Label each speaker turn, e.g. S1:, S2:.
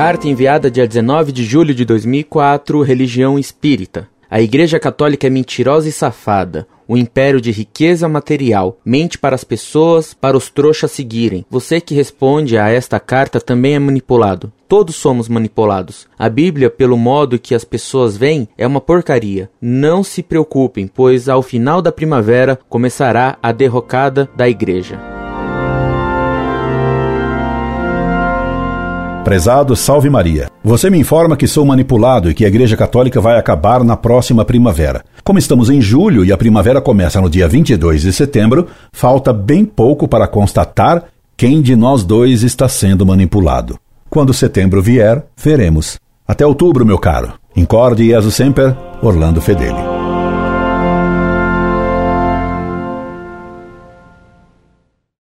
S1: Carta enviada dia 19 de julho de 2004, Religião Espírita. A Igreja Católica é mentirosa e safada. O império de riqueza material mente para as pessoas, para os trouxas seguirem. Você que responde a esta carta também é manipulado. Todos somos manipulados. A Bíblia, pelo modo que as pessoas veem, é uma porcaria. Não se preocupem, pois ao final da primavera começará a derrocada da igreja.
S2: Prezado Salve Maria. Você me informa que sou manipulado e que a Igreja Católica vai acabar na próxima primavera. Como estamos em julho e a primavera começa no dia 22 de setembro, falta bem pouco para constatar quem de nós dois está sendo manipulado. Quando setembro vier, veremos. Até outubro, meu caro. Incorde Jesus Semper, Orlando Fedeli.